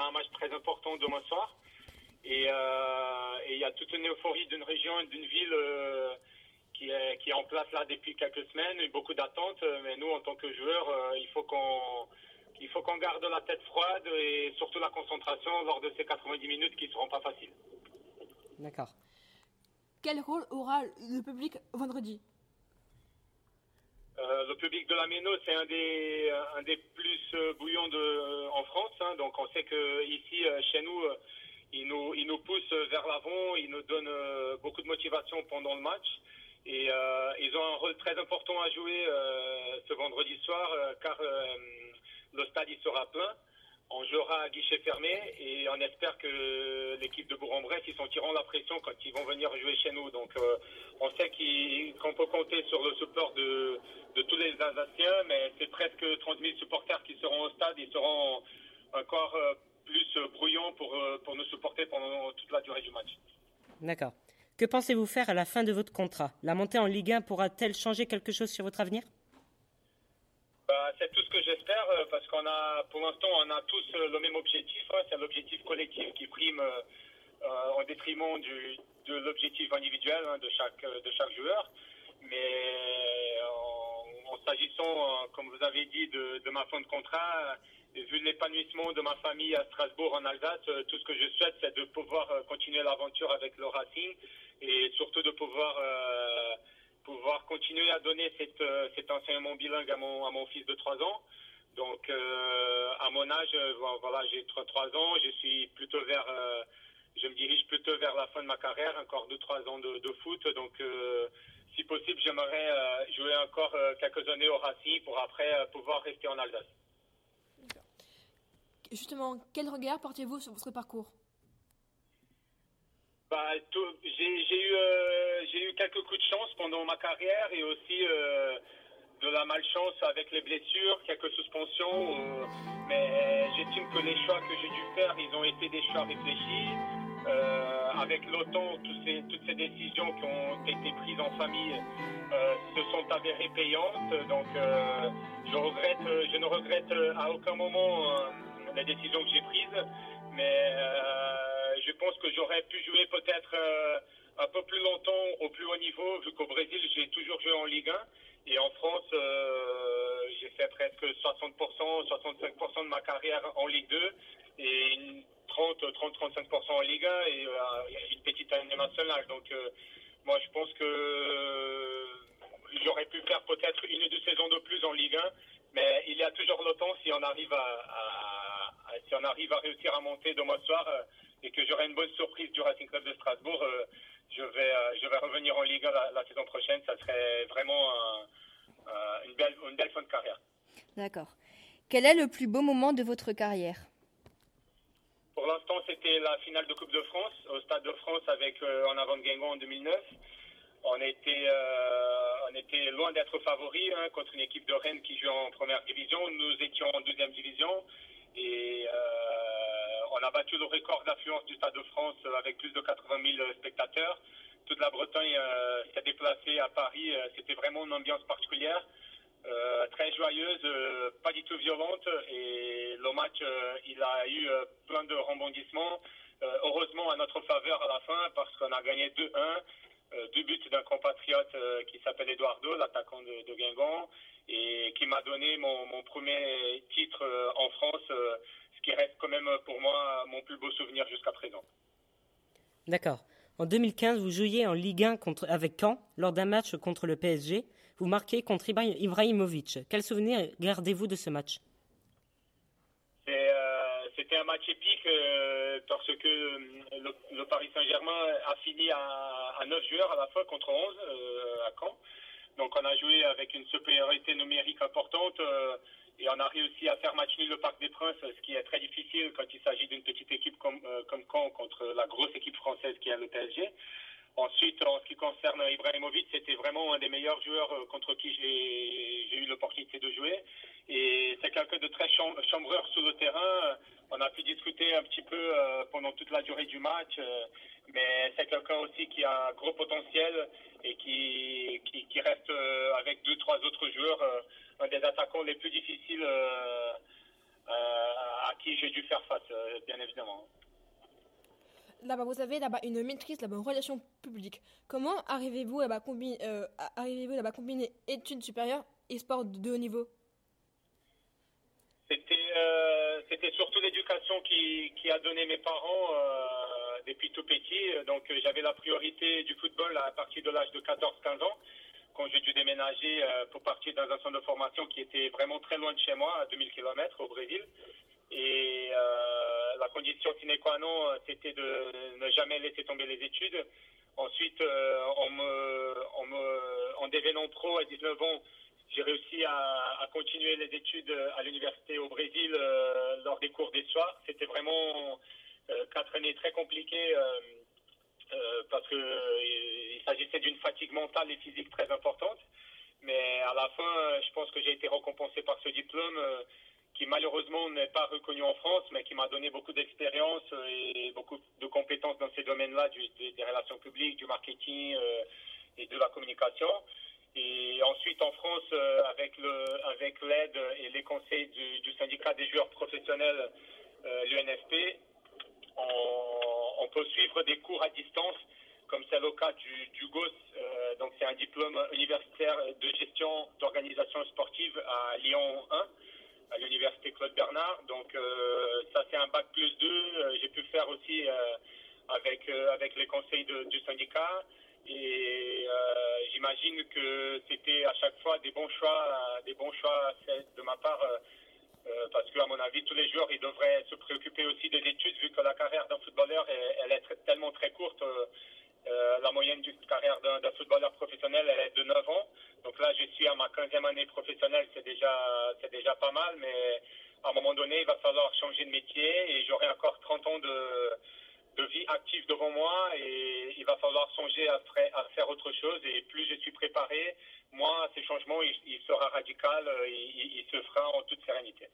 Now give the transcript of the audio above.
a un match très important demain soir. Et il y a toute une euphorie d'une région, d'une ville qui, est, qui est en place là depuis quelques semaines, et beaucoup d'attentes. Mais nous, en tant que joueurs, il faut qu'on il faut qu'on garde la tête froide et surtout la concentration lors de ces 90 minutes qui ne seront pas faciles. D'accord. Quel rôle aura le public vendredi? Euh, le public de la Méno, c'est un des, un des plus euh, bouillons de, euh. Hein. donc on sait qu'ici, chez nous, ils nous, ils nous poussent vers l'avant, ils nous donnent beaucoup de motivation pendant le match. Et ils ont un rôle très important à jouer ce vendredi soir, car le stade il sera plein. On jouera à guichet fermé et on espère que l'équipe de Bourg-en-Bresse, ils sentiront la pression quand ils vont venir jouer chez nous. Donc euh, on sait qu'on peut compter sur le support de, tous les Alsaciens, mais c'est presque 30 000 supporters qui seront au stade. Ils seront encore euh, plus brouillants pour, euh, pour nous supporter pendant toute la durée du match. D'accord. Que pensez-vous faire à la fin de votre contrat? La montée en Ligue 1 pourra-t-elle changer quelque chose sur votre avenir? Bah, c'est tout ce que j'espère euh, parce qu'on a, pour l'instant, on a tous euh, le même objectif. Hein, c'est l'objectif collectif qui prime euh, en détriment du, de l'objectif individuel hein, de chaque de chaque joueur. Mais en, s'agissant, comme vous avez dit, de, ma fin de contrat, vu l'épanouissement de ma famille à Strasbourg en Alsace, tout ce que je souhaite, c'est de pouvoir continuer l'aventure avec le Racing et surtout de pouvoir pouvoir continuer à donner euh, cet enseignement bilingue à mon, fils de 3 ans. Donc, euh, à mon âge, euh, voilà, j'ai 3, ans, je suis plutôt vers, je me dirige plutôt vers la fin de ma carrière, encore 2-3 ans de, de, foot. Donc, si possible, j'aimerais jouer encore quelques années au Racing pour après pouvoir rester en Alsace. Justement, quel regard portez-vous sur votre parcours? Bah, j'ai eu, euh, quelques coups de chance pendant ma carrière et aussi euh, de la malchance avec les blessures, quelques suspensions. Euh, mais j'estime que les choix que j'ai dû faire, ils ont été des choix réfléchis. Avec l'OTAN, toutes ces décisions qui ont été prises en famille se sont avérées payantes. Donc, je, regrette, je ne regrette à aucun moment les décisions que j'ai prises. Mais je pense que j'aurais pu jouer peut-être euh, un peu plus longtemps au plus haut niveau, vu qu'au Brésil, j'ai toujours joué en Ligue 1. Et en France, euh, j'ai fait presque 60%, 65% de ma carrière en Ligue 2 et 30, 30, 35% en Ligue 1 et euh, une petite année nationale. Donc, moi, je pense que j'aurais pu faire peut-être une ou deux saisons de plus en Ligue 1, mais il y a toujours le temps si on arrive à, si on arrive à réussir à monter de mois soir et que j'aurai une bonne surprise du Racing Club de Strasbourg, euh, je, vais, euh, je vais revenir en Ligue 1 la, saison prochaine. Ça serait vraiment une, belle, une belle fin de carrière. D'accord. Quel est le plus beau moment de votre carrière? C'était la finale de Coupe de France au Stade de France avec euh, en avant de Guingamp en 2009. On était, on était loin d'être favoris hein, contre une équipe de Rennes qui joue en première division. Nous étions en deuxième division. Et euh, on a battu le record d'affluence du Stade de France avec plus de 80 000 spectateurs. Toute la Bretagne euh, s'est déplacée à Paris. Euh, c'était vraiment une ambiance particulière, très joyeuse, pas du tout violente. Et le match, il a eu plein de rebondissements. heureusement à notre faveur à la fin parce qu'on a gagné 2-1. deux buts d'un compatriote qui s'appelle Eduardo, l'attaquant de, Guingamp et qui m'a donné mon, premier titre euh, en France, euh, ce qui reste quand même pour moi mon plus beau souvenir jusqu'à présent. D'accord. En 2015, vous jouiez en Ligue 1 contre, avec Caen lors d'un match contre le PSG. Vous marquez contre Ibrahimovic. Quel souvenir gardez-vous de ce match? Euh, C'était un match épique parce que le, Paris Saint-Germain a fini à, à, 9 joueurs à la fois contre 11 à Caen. Donc on a joué avec une supériorité numérique importante euh, et on a réussi à faire match nul le Parc des Princes, ce qui est très difficile quand il s'agit d'une petite équipe comme, euh, comme Caen contre la grosse équipe française qui est le PSG. Ensuite, en ce qui concerne Ibrahimovic, c'était vraiment un des meilleurs joueurs euh, contre qui j'ai eu l'opportunité de jouer. Et c'est quelqu'un de très chambreur sur le terrain. On a pu discuter un petit peu pendant toute la durée du match, mais c'est quelqu'un aussi qui a un gros potentiel et qui, qui, reste euh, avec deux, trois autres joueurs, euh, un des attaquants les plus difficiles euh, à qui j'ai dû faire face, bien évidemment. Là-bas, vous avez là-bas une maîtrise, là-bas, relation publique. Comment arrivez-vous là-bas combiner, arrivez-vous là-bas combiner études supérieures et sport de haut niveau? C'était, surtout l'éducation qui, a donné mes parents depuis tout petit. Donc j'avais la priorité du football à partir de l'âge de 14-15 ans quand j'ai dû déménager euh, pour partir dans un centre de formation qui était vraiment très loin de chez moi, à 2000 km au Brésil. Et euh, la condition sine qua non, euh, c'était de ne jamais laisser tomber les études. Ensuite, en, me, en, me, en devenant pro à 19 ans, j'ai réussi à, continuer les études à l'université au Brésil lors des cours des soirs. C'était vraiment quatre années très compliquées euh, parce qu'il euh, s'agissait d'une fatigue mentale et physique très importante. Mais à la fin, euh, je pense que j'ai été récompensé par ce diplôme qui malheureusement n'est pas reconnu en France, mais qui m'a donné beaucoup d'expérience et beaucoup de compétences dans ces domaines-là, des, relations publiques, du marketing et de la communication. Et ensuite, en France, avec le, avec l'aide et les conseils du, du syndicat des joueurs professionnels, l'UNFP, on, peut suivre des cours à distance, comme c'est le cas du, GOS. Euh, donc c'est un diplôme universitaire de gestion d'organisation sportive à Lyon 1, à l'université Claude Bernard. Donc euh, ça c'est un bac plus 2. Euh, j'ai pu faire aussi avec, avec les conseils du syndicat. Et j'imagine que c'était à chaque fois des bons choix, des bons choix de ma part euh, parce qu'à mon avis, tous les joueurs, ils devraient se préoccuper aussi des études, vu que la carrière d'un footballeur, elle, est tellement très courte. Euh, euh, la moyenne d'une carrière d'un footballeur professionnel, elle est de 9 ans. Donc là, je suis à ma 15e année professionnelle, c'est déjà, c'est déjà pas mal, mais à un moment donné, il va falloir changer de métier et j'aurai encore 30 ans de, de vie active devant moi et il va falloir songer à, faire autre chose et plus je suis préparé, moins ces changements, il, sera radical, il, il se fera en toute sérénité.